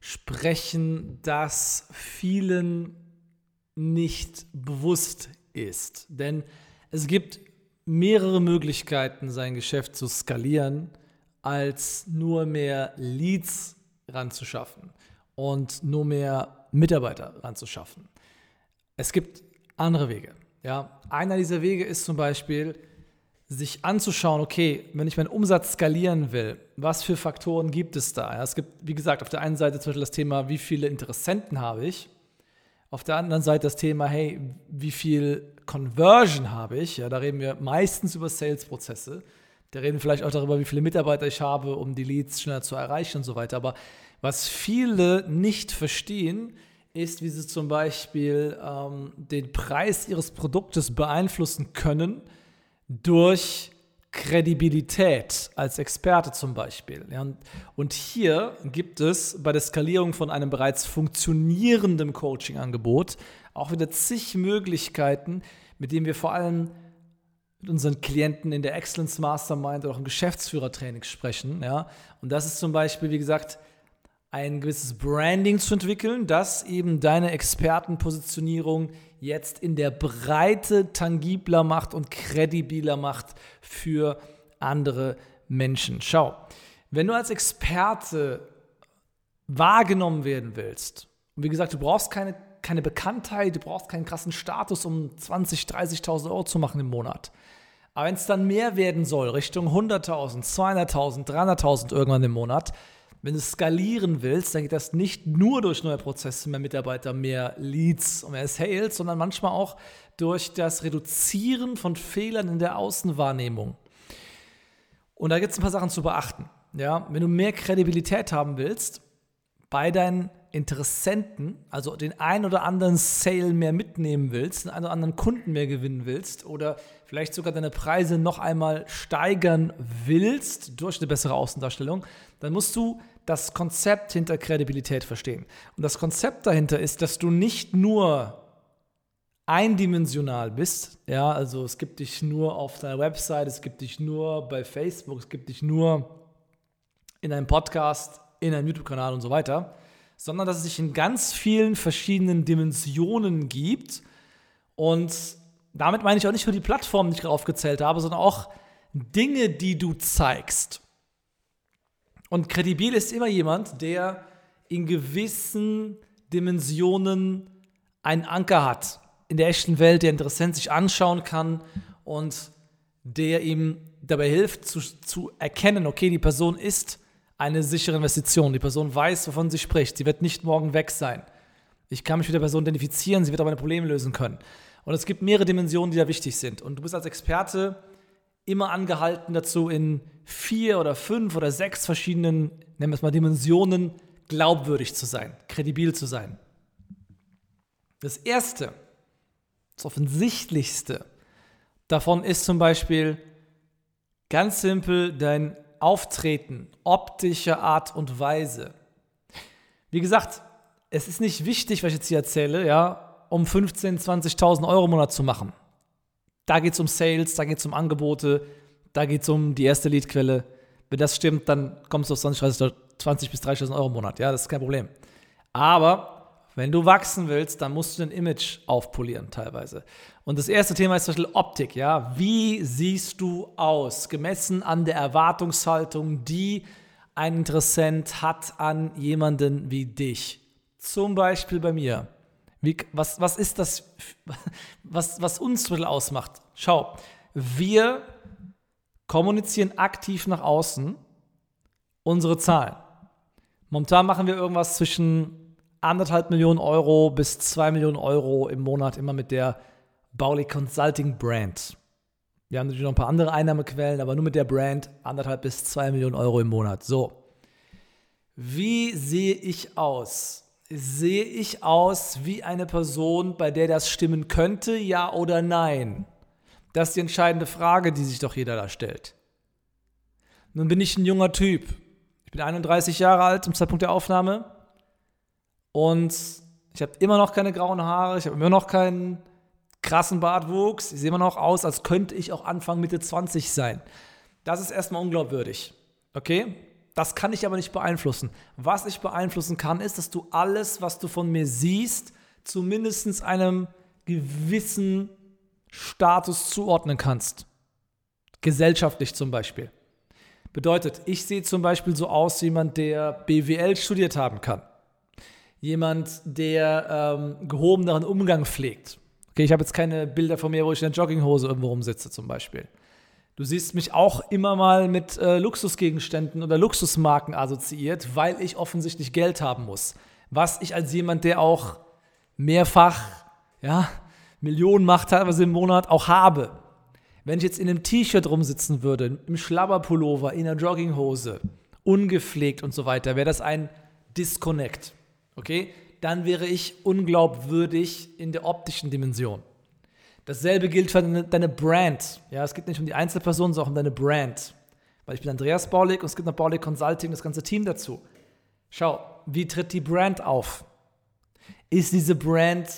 sprechen, das vielen nicht bewusst ist. Denn es gibt mehrere Möglichkeiten, sein Geschäft zu skalieren, als nur mehr Leads ranzuschaffen und nur mehr Mitarbeiter ranzuschaffen. Es gibt andere Wege. Ja, einer dieser Wege ist zum Beispiel, sich anzuschauen, okay, wenn ich meinen Umsatz skalieren will, was für Faktoren gibt es da? Es gibt, wie gesagt, auf der einen Seite zum Beispiel das Thema, wie viele Interessenten habe ich. Auf der anderen Seite das Thema, hey, wie viel Conversion habe ich? Ja, da reden wir meistens über Sales-Prozesse. Da reden wir vielleicht auch darüber, wie viele Mitarbeiter ich habe, um die Leads schneller zu erreichen und so weiter. Aber was viele nicht verstehen, ist, wie sie zum Beispiel ähm, den Preis ihres Produktes beeinflussen können – durch Kredibilität als Experte zum Beispiel. Ja, und, hier gibt es bei der Skalierung von einem bereits funktionierenden Coaching-Angebot auch wieder zig Möglichkeiten, mit denen wir vor allem mit unseren Klienten in der Excellence Mastermind oder auch im Geschäftsführertraining sprechen. Ja. Und das ist zum Beispiel, wie gesagt, ein gewisses Branding zu entwickeln, das eben deine Expertenpositionierung jetzt in der Breite tangibler macht und kredibiler macht für andere Menschen. Schau, wenn du als Experte wahrgenommen werden willst, und wie gesagt, du brauchst keine, keine Bekanntheit, du brauchst keinen krassen Status, um 20.000, 30.000 Euro zu machen im Monat. Aber wenn es dann mehr werden soll, Richtung 100.000, 200.000, 300.000 irgendwann im Monat, wenn du skalieren willst, dann geht das nicht nur durch neue Prozesse, mehr Mitarbeiter, mehr Leads und mehr Sales, sondern manchmal auch durch das Reduzieren von Fehlern in der Außenwahrnehmung. Und da gibt es ein paar Sachen zu beachten. Ja, wenn du mehr Kredibilität haben willst bei deinen Interessenten, also den einen oder anderen Sale mehr mitnehmen willst, den einen oder anderen Kunden mehr gewinnen willst oder vielleicht sogar deine Preise noch einmal steigern willst durch eine bessere Außendarstellung, dann musst du das Konzept hinter Kredibilität verstehen. Und das Konzept dahinter ist, dass du nicht nur eindimensional bist, ja, also es gibt dich nur auf deiner Website, es gibt dich nur bei Facebook, es gibt dich nur in einem Podcast, in einem YouTube-Kanal und so weiter, sondern dass es sich in ganz vielen verschiedenen Dimensionen gibt. Und damit meine ich auch nicht nur die Plattformen, die ich gerade aufgezählt habe, sondern auch Dinge, die du zeigst. Und kredibil ist immer jemand, der in gewissen Dimensionen einen Anker hat in der echten Welt, der Interessent sich anschauen kann und der ihm dabei hilft zu, zu erkennen, okay, die Person ist eine sichere Investition. Die Person weiß, wovon sie spricht. Sie wird nicht morgen weg sein. Ich kann mich mit der Person identifizieren, sie wird aber meine Probleme lösen können. Und es gibt mehrere Dimensionen, die da wichtig sind. Und du bist als Experte immer angehalten dazu, in vier oder fünf oder sechs verschiedenen, nennen wir es mal, Dimensionen glaubwürdig zu sein, kredibil zu sein. Das erste, das offensichtlichste davon ist zum Beispiel ganz simpel dein Auftreten, optische Art und Weise. Wie gesagt, es ist nicht wichtig, was ich jetzt hier erzähle, ja, um 15.000, 20.000 Euro im Monat zu machen. Da geht es um Sales, da geht es um Angebote, da geht es um die erste Leadquelle. Wenn das stimmt, dann kommst du auf 20, 30, 20 bis 30.000 Euro im Monat. Ja, das ist kein Problem. Aber wenn du wachsen willst, dann musst du dein Image aufpolieren teilweise. Und das erste Thema ist zum Beispiel Optik. Ja? Wie siehst du aus, gemessen an der Erwartungshaltung, die ein Interessent hat an jemanden wie dich? Zum Beispiel bei mir. Wie, was, was ist das, was, was uns ausmacht? Schau, wir kommunizieren aktiv nach außen unsere Zahlen. Momentan machen wir irgendwas zwischen anderthalb Millionen Euro bis zwei Millionen Euro im Monat immer mit der Bauli Consulting Brand. Wir haben natürlich noch ein paar andere Einnahmequellen, aber nur mit der Brand anderthalb bis zwei Millionen Euro im Monat. So. Wie sehe ich aus? Sehe ich aus wie eine Person, bei der das stimmen könnte, ja oder nein? Das ist die entscheidende Frage, die sich doch jeder da stellt. Nun bin ich ein junger Typ. Ich bin 31 Jahre alt zum Zeitpunkt der Aufnahme und ich habe immer noch keine grauen Haare, ich habe immer noch keinen krassen Bartwuchs. Ich sehe immer noch aus, als könnte ich auch Anfang Mitte 20 sein. Das ist erstmal unglaubwürdig. Okay? Das kann ich aber nicht beeinflussen. Was ich beeinflussen kann, ist, dass du alles, was du von mir siehst, zumindest einem gewissen Status zuordnen kannst. Gesellschaftlich zum Beispiel. Bedeutet, ich sehe zum Beispiel so aus, jemand, der BWL studiert haben kann. Jemand, der ähm, gehobeneren Umgang pflegt. Okay, ich habe jetzt keine Bilder von mir, wo ich in der Jogginghose irgendwo rumsitze zum Beispiel. Du siehst mich auch immer mal mit äh, Luxusgegenständen oder Luxusmarken assoziiert, weil ich offensichtlich Geld haben muss. Was ich als jemand, der auch mehrfach, ja, Millionen macht teilweise im Monat, auch habe. Wenn ich jetzt in einem T-Shirt rumsitzen würde, im Schlabberpullover, in einer Jogginghose, ungepflegt und so weiter, wäre das ein Disconnect. Okay? dann wäre ich unglaubwürdig in der optischen Dimension. Dasselbe gilt für deine, deine Brand. Ja, es geht nicht um die Einzelperson, sondern um deine Brand. Weil ich bin Andreas Baulig und es gibt noch Baulig Consulting, das ganze Team dazu. Schau, wie tritt die Brand auf? Ist diese Brand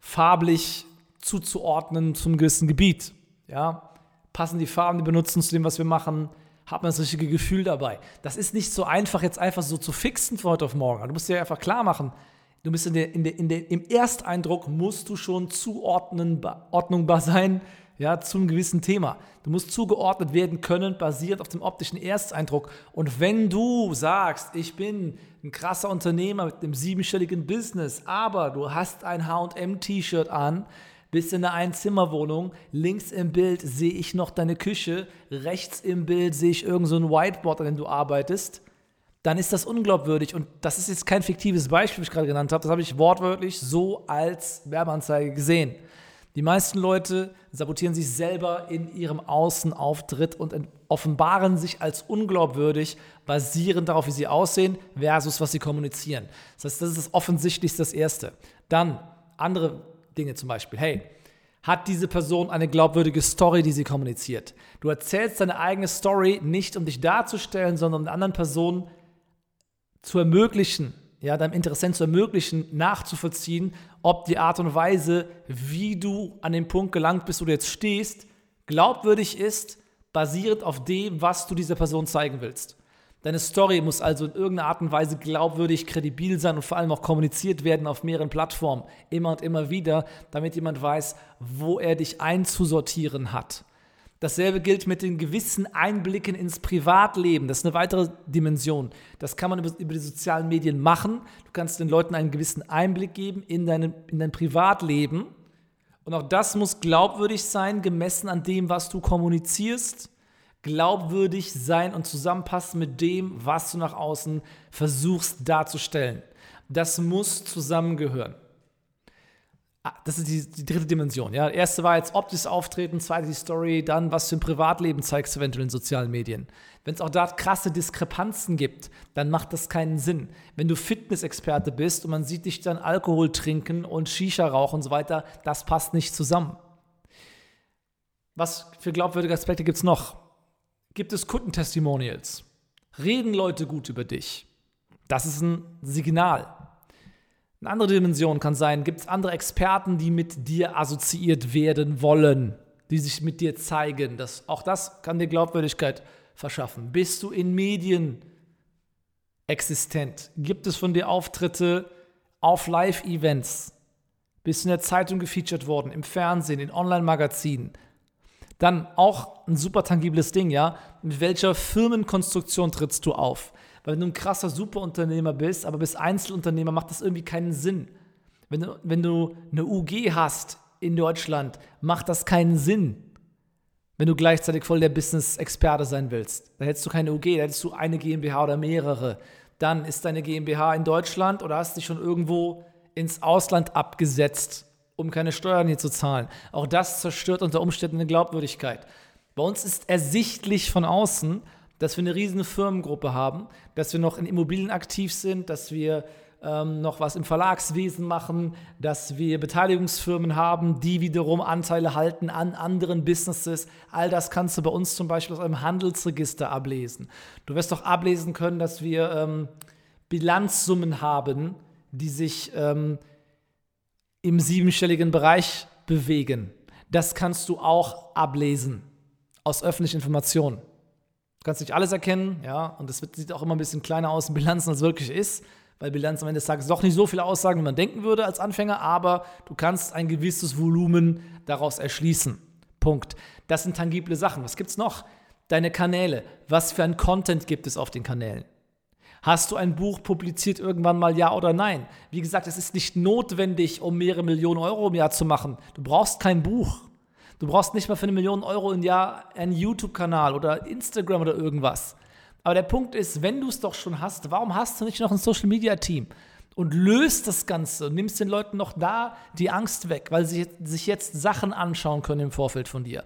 farblich zuzuordnen zum gewissen Gebiet? Ja? Passen die Farben, die benutzen zu dem, was wir machen? hat man das richtige Gefühl dabei. Das ist nicht so einfach, jetzt einfach so zu fixen von heute auf morgen. Du musst dir einfach klar machen, du bist in der, in der, in der, im Ersteindruck musst du schon zuordnungbar sein, ja, zu einem gewissen Thema. Du musst zugeordnet werden können, basiert auf dem optischen Ersteindruck. Und wenn du sagst, ich bin ein krasser Unternehmer mit einem siebenstelligen Business, aber du hast ein H&M-T-Shirt an, bist in einer Einzimmerwohnung, links im Bild sehe ich noch deine Küche, rechts im Bild sehe ich irgend so ein Whiteboard, an dem du arbeitest, dann ist das unglaubwürdig. Und das ist jetzt kein fiktives Beispiel, was ich gerade genannt habe, das habe ich wortwörtlich so als Werbeanzeige gesehen. Die meisten Leute sabotieren sich selber in ihrem Außenauftritt und offenbaren sich als unglaubwürdig, basierend darauf, wie sie aussehen, versus was sie kommunizieren. Das heißt, das ist das offensichtlichste, das Erste. Dann andere Dinge zum Beispiel. Hey, hat diese Person eine glaubwürdige Story, die sie kommuniziert? Du erzählst deine eigene Story nicht, um dich darzustellen, sondern um anderen Personen zu ermöglichen, ja, deinem Interessent zu ermöglichen, nachzuvollziehen, ob die Art und Weise, wie du an den Punkt gelangt bist, wo du jetzt stehst, glaubwürdig ist, basierend auf dem, was du dieser Person zeigen willst. Deine Story muss also in irgendeiner Art und Weise glaubwürdig, kredibil sein und vor allem auch kommuniziert werden auf mehreren Plattformen, immer und immer wieder, damit jemand weiß, wo er dich einzusortieren hat. Dasselbe gilt mit den gewissen Einblicken ins Privatleben. Das ist eine weitere Dimension. Das kann man über, über die sozialen Medien machen. Du kannst den Leuten einen gewissen Einblick geben in, deine, in dein Privatleben. Und auch das muss glaubwürdig sein, gemessen an dem, was du kommunizierst glaubwürdig sein und zusammenpassen mit dem, was du nach außen versuchst darzustellen. Das muss zusammengehören. Ah, das ist die, die, dritte Dimension. Ja. Erste war jetzt optisches Auftreten, zweite die Story, dann was für ein Privatleben zeigst du eventuell in sozialen Medien. Wenn es auch da krasse Diskrepanzen gibt, dann macht das keinen Sinn. Wenn du Fitnessexperte bist und man sieht dich dann Alkohol trinken und Shisha rauchen und so weiter, das passt nicht zusammen. Was für glaubwürdige Aspekte gibt es noch? gibt es Kundentestimonials. Reden Leute gut über dich. Das ist ein Signal. Eine andere Dimension kann sein, gibt es andere Experten, die mit dir assoziiert werden wollen, die sich mit dir zeigen. Das, auch das kann dir Glaubwürdigkeit verschaffen. Bist du in Medien existent? Gibt es von dir Auftritte auf Live-Events? Bist du in der Zeitung gefeatured worden, im Fernsehen, in Online-Magazinen? Dann auch ein super tangibles Ding, ja. Mit welcher Firmenkonstruktion trittst du auf? Weil wenn du ein krasser Superunternehmer bist, aber bist Einzelunternehmer, macht das irgendwie keinen Sinn. Wenn du, wenn du eine UG hast in Deutschland, macht das keinen Sinn. wenn du gleichzeitig voll der Business-Experte sein willst. Da hättest du keine UG, da hättest du eine GmbH oder mehrere. Dann ist deine GmbH in Deutschland oder hast dich schon irgendwo ins Ausland abgesetzt, um keine Steuern hier zu zahlen. Auch das zerstört unter Umständen eine Glaubwürdigkeit. Bei uns ist ersichtlich von außen, dass wir eine riesige Firmengruppe haben, dass wir noch in Immobilien aktiv sind, dass wir ähm, noch was im Verlagswesen machen, dass wir Beteiligungsfirmen haben, die wiederum Anteile halten an anderen Businesses. All das kannst du bei uns zum Beispiel aus einem Handelsregister ablesen. Du wirst doch ablesen können, dass wir ähm, Bilanzsummen haben, die sich ähm, im siebenstelligen Bereich bewegen. Das kannst du auch ablesen aus öffentlichen Informationen. Du kannst nicht alles erkennen, ja, und es sieht auch immer ein bisschen kleiner aus in Bilanzen, als es wirklich ist weil Bilanz am Ende des Tages doch nicht so viele Aussagen, wie man denken würde als Anfänger, aber du kannst ein gewisses Volumen daraus erschließen. Punkt. Das sind tangible Sachen. Was gibt es noch? Deine Kanäle. Was für ein Content gibt es auf den Kanälen? Hast du ein Buch publiziert irgendwann mal, ja oder nein? Wie gesagt, es ist nicht notwendig, um mehrere Millionen Euro im Jahr zu machen. Du brauchst kein Buch. Du brauchst nicht mal für eine Million Euro im Jahr einen YouTube-Kanal oder Instagram oder irgendwas. Aber der Punkt ist, wenn du es doch schon hast, warum hast du nicht noch ein Social Media Team? Und löst das Ganze und nimmst den Leuten noch da die Angst weg, weil sie sich jetzt Sachen anschauen können im Vorfeld von dir.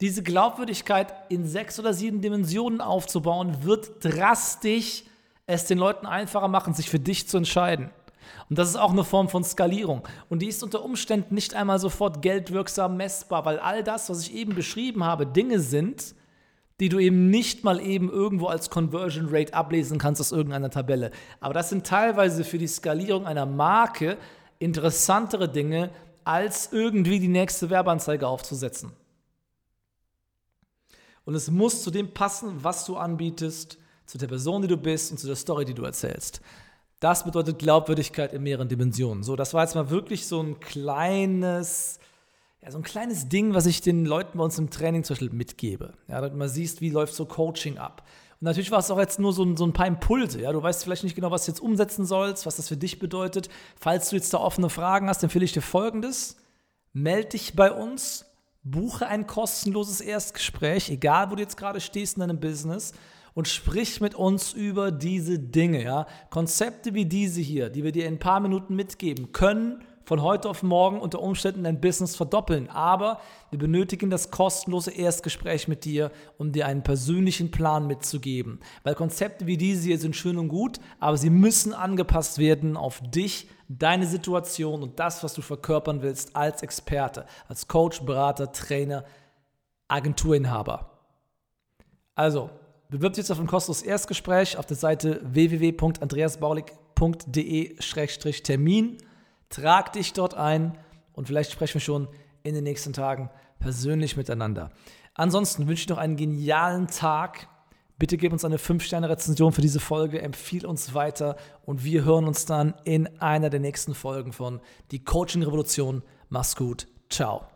Diese Glaubwürdigkeit in sechs oder sieben Dimensionen aufzubauen, wird drastisch es den Leuten einfacher machen, sich für dich zu entscheiden. Und das ist auch eine Form von Skalierung. Und die ist unter Umständen nicht einmal sofort geldwirksam messbar, weil all das, was ich eben beschrieben habe, Dinge sind, die du eben nicht mal eben irgendwo als Conversion Rate ablesen kannst aus irgendeiner Tabelle. Aber das sind teilweise für die Skalierung einer Marke interessantere Dinge, als irgendwie die nächste Werbeanzeige aufzusetzen. Und es muss zu dem passen, was du anbietest, zu der Person, die du bist und zu der Story, die du erzählst. Das bedeutet Glaubwürdigkeit in mehreren Dimensionen. So, das war jetzt mal wirklich so ein kleines ja, so ein kleines Ding, was ich den Leuten bei uns im Training zum Beispiel mitgebe. Ja, damit man siehst, wie läuft so Coaching ab. Und natürlich war es auch jetzt nur so ein, so ein paar Impulse. Ja? Du weißt vielleicht nicht genau, was du jetzt umsetzen sollst, was das für dich bedeutet. Falls du jetzt da offene Fragen hast, empfehle ich dir folgendes. Meld dich bei uns, buche ein kostenloses Erstgespräch, egal wo du jetzt gerade stehst in deinem Business und sprich mit uns über diese Dinge. Ja? Konzepte wie diese hier, die wir dir in ein paar Minuten mitgeben, können von heute auf morgen unter Umständen dein Business verdoppeln. Aber wir benötigen das kostenlose Erstgespräch mit dir, um dir einen persönlichen Plan mitzugeben. Weil Konzepte wie diese hier sind schön und gut, aber sie müssen angepasst werden auf dich, deine Situation und das, was du verkörpern willst als Experte, als Coach, Berater, Trainer, Agenturinhaber. Also, bewirb dich jetzt auf ein kostenloses Erstgespräch auf der Seite www.andreasbaulig.de-termin. Trag dich dort ein und vielleicht sprechen wir schon in den nächsten Tagen persönlich miteinander. Ansonsten wünsche ich noch einen genialen Tag. Bitte gib uns eine 5-Sterne-Rezension für diese Folge, empfiehl uns weiter und wir hören uns dann in einer der nächsten Folgen von Die Coaching Revolution. Mach's gut. Ciao.